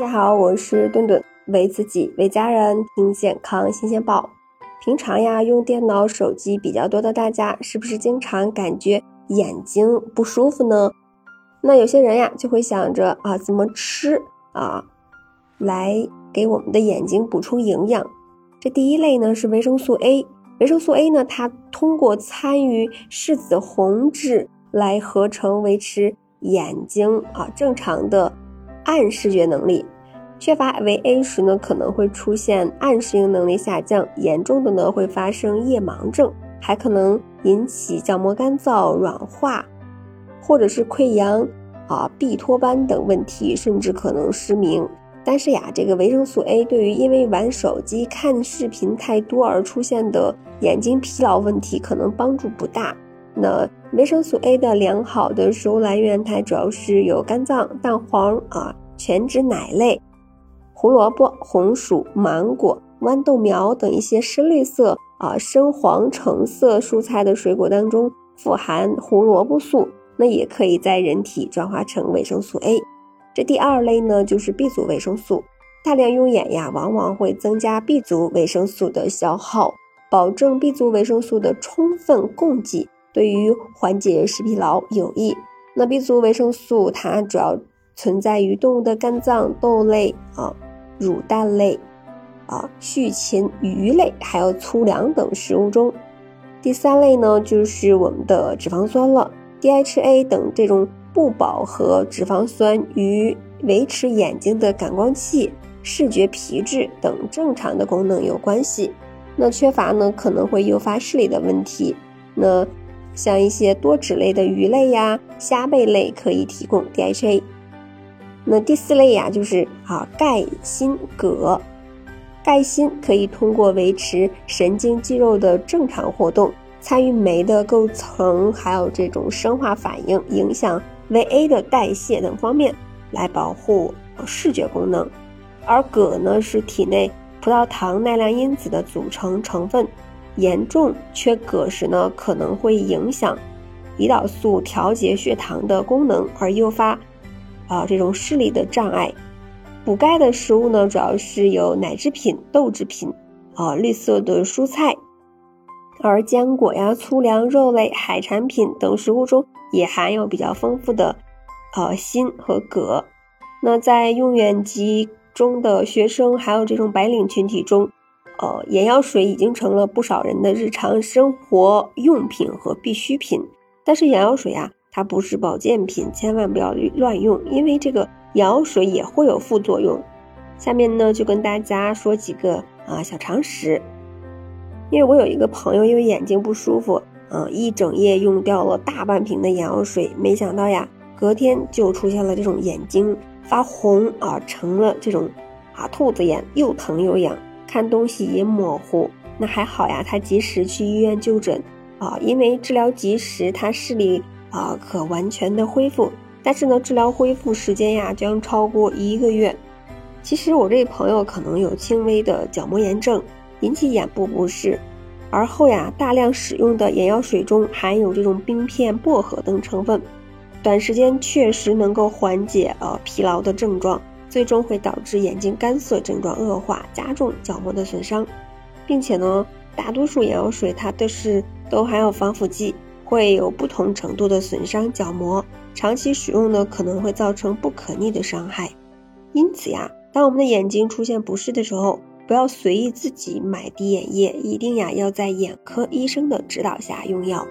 大家好，我是顿顿，为自己为家人听健康新鲜报。平常呀，用电脑、手机比较多的大家，是不是经常感觉眼睛不舒服呢？那有些人呀，就会想着啊，怎么吃啊，来给我们的眼睛补充营养。这第一类呢是维生素 A，维生素 A 呢，它通过参与视紫红质来合成，维持眼睛啊正常的。暗视觉能力缺乏维 A 时呢，可能会出现暗适应能力下降，严重的呢会发生夜盲症，还可能引起角膜干燥、软化，或者是溃疡啊、闭脱斑等问题，甚至可能失明。但是呀，这个维生素 A 对于因为玩手机、看视频太多而出现的眼睛疲劳问题，可能帮助不大。那维生素 A 的良好的食物来源，它主要是有肝脏、蛋黄啊、全脂奶类、胡萝卜、红薯、芒果、豌豆苗等一些深绿色啊、深黄橙色蔬菜的水果当中富含胡萝卜素，那也可以在人体转化成维生素 A。这第二类呢，就是 B 族维生素，大量用眼呀，往往会增加 B 族维生素的消耗，保证 B 族维生素的充分供给。对于缓解视疲劳有益。那 B 族维生素它主要存在于动物的肝脏、豆类啊、乳蛋类啊、畜禽、鱼类，还有粗粮等食物中。第三类呢，就是我们的脂肪酸了，DHA 等这种不饱和脂肪酸与维持眼睛的感光器、视觉皮质等正常的功能有关系。那缺乏呢，可能会诱发视力的问题。那像一些多脂类的鱼类呀、虾贝类可以提供 DHA。那第四类呀，就是啊钙、锌、铬。钙、锌可以通过维持神经肌肉的正常活动，参与酶的构成，还有这种生化反应，影响维 A 的代谢等方面来保护视觉功能。而铬呢，是体内葡萄糖耐量因子的组成成分。严重缺铬时呢，可能会影响胰岛素调节血糖的功能，而诱发啊这种视力的障碍。补钙的食物呢，主要是有奶制品、豆制品啊、绿色的蔬菜，而坚果呀、粗粮、肉类、海产品等食物中也含有比较丰富的呃锌和铬。那在用远籍中的学生，还有这种白领群体中。呃，眼药水已经成了不少人的日常生活用品和必需品。但是眼药水啊，它不是保健品，千万不要乱用，因为这个眼药水也会有副作用。下面呢，就跟大家说几个啊小常识。因为我有一个朋友，因为眼睛不舒服，嗯，一整夜用掉了大半瓶的眼药水，没想到呀，隔天就出现了这种眼睛发红啊，成了这种啊兔子眼，又疼又痒。看东西也模糊，那还好呀，他及时去医院就诊啊，因为治疗及时，他视力啊可完全的恢复。但是呢，治疗恢复时间呀将超过一个月。其实我这朋友可能有轻微的角膜炎症，引起眼部不适，而后呀大量使用的眼药水中含有这种冰片、薄荷等成分，短时间确实能够缓解呃疲劳的症状。最终会导致眼睛干涩症状恶化，加重角膜的损伤，并且呢，大多数眼药水它都是都含有防腐剂，会有不同程度的损伤角膜，长期使用呢可能会造成不可逆的伤害。因此呀，当我们的眼睛出现不适的时候，不要随意自己买滴眼液，一定呀要在眼科医生的指导下用药。